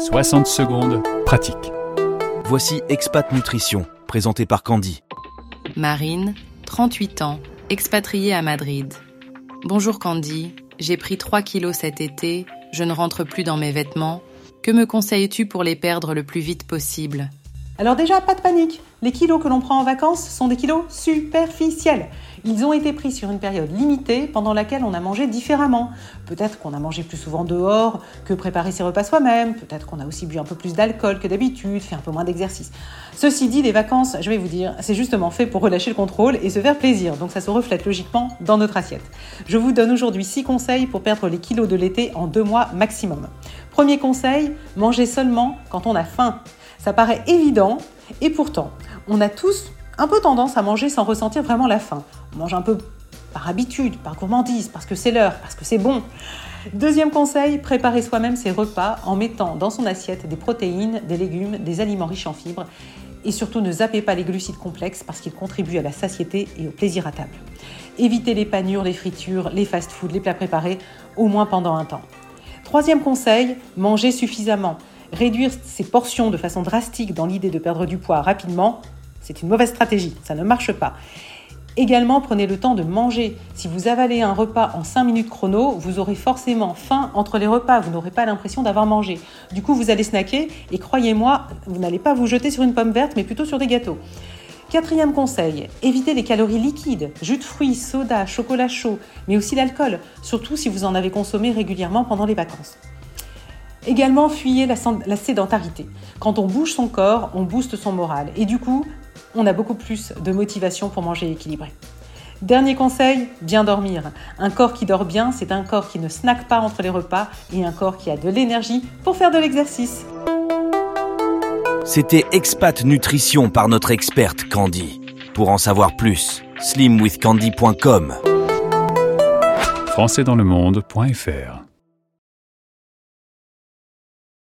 60 secondes, pratique. Voici Expat Nutrition, présenté par Candy. Marine, 38 ans, expatriée à Madrid. Bonjour Candy, j'ai pris 3 kilos cet été, je ne rentre plus dans mes vêtements. Que me conseilles-tu pour les perdre le plus vite possible? Alors déjà, pas de panique. Les kilos que l'on prend en vacances sont des kilos superficiels. Ils ont été pris sur une période limitée pendant laquelle on a mangé différemment. Peut-être qu'on a mangé plus souvent dehors que préparer ses repas soi-même. Peut-être qu'on a aussi bu un peu plus d'alcool que d'habitude, fait un peu moins d'exercice. Ceci dit, les vacances, je vais vous dire, c'est justement fait pour relâcher le contrôle et se faire plaisir. Donc ça se reflète logiquement dans notre assiette. Je vous donne aujourd'hui 6 conseils pour perdre les kilos de l'été en 2 mois maximum. Premier conseil, manger seulement quand on a faim. Ça paraît évident et pourtant, on a tous un peu tendance à manger sans ressentir vraiment la faim. On mange un peu par habitude, par gourmandise, parce que c'est l'heure, parce que c'est bon. Deuxième conseil, préparer soi-même ses repas en mettant dans son assiette des protéines, des légumes, des aliments riches en fibres. Et surtout, ne zappez pas les glucides complexes parce qu'ils contribuent à la satiété et au plaisir à table. Évitez les panures, les fritures, les fast-foods, les plats préparés, au moins pendant un temps. Troisième conseil, manger suffisamment. Réduire ses portions de façon drastique dans l'idée de perdre du poids rapidement, c'est une mauvaise stratégie, ça ne marche pas. Également, prenez le temps de manger. Si vous avalez un repas en 5 minutes chrono, vous aurez forcément faim entre les repas, vous n'aurez pas l'impression d'avoir mangé. Du coup, vous allez snacker et croyez-moi, vous n'allez pas vous jeter sur une pomme verte, mais plutôt sur des gâteaux. Quatrième conseil, évitez les calories liquides, jus de fruits, soda, chocolat chaud, mais aussi l'alcool, surtout si vous en avez consommé régulièrement pendant les vacances. Également, fuyez la, la, sédentarité. Quand on bouge son corps, on booste son moral. Et du coup, on a beaucoup plus de motivation pour manger équilibré. Dernier conseil, bien dormir. Un corps qui dort bien, c'est un corps qui ne snack pas entre les repas et un corps qui a de l'énergie pour faire de l'exercice. C'était Expat Nutrition par notre experte Candy. Pour en savoir plus, slimwithcandy.com. Françaisdanslemonde.fr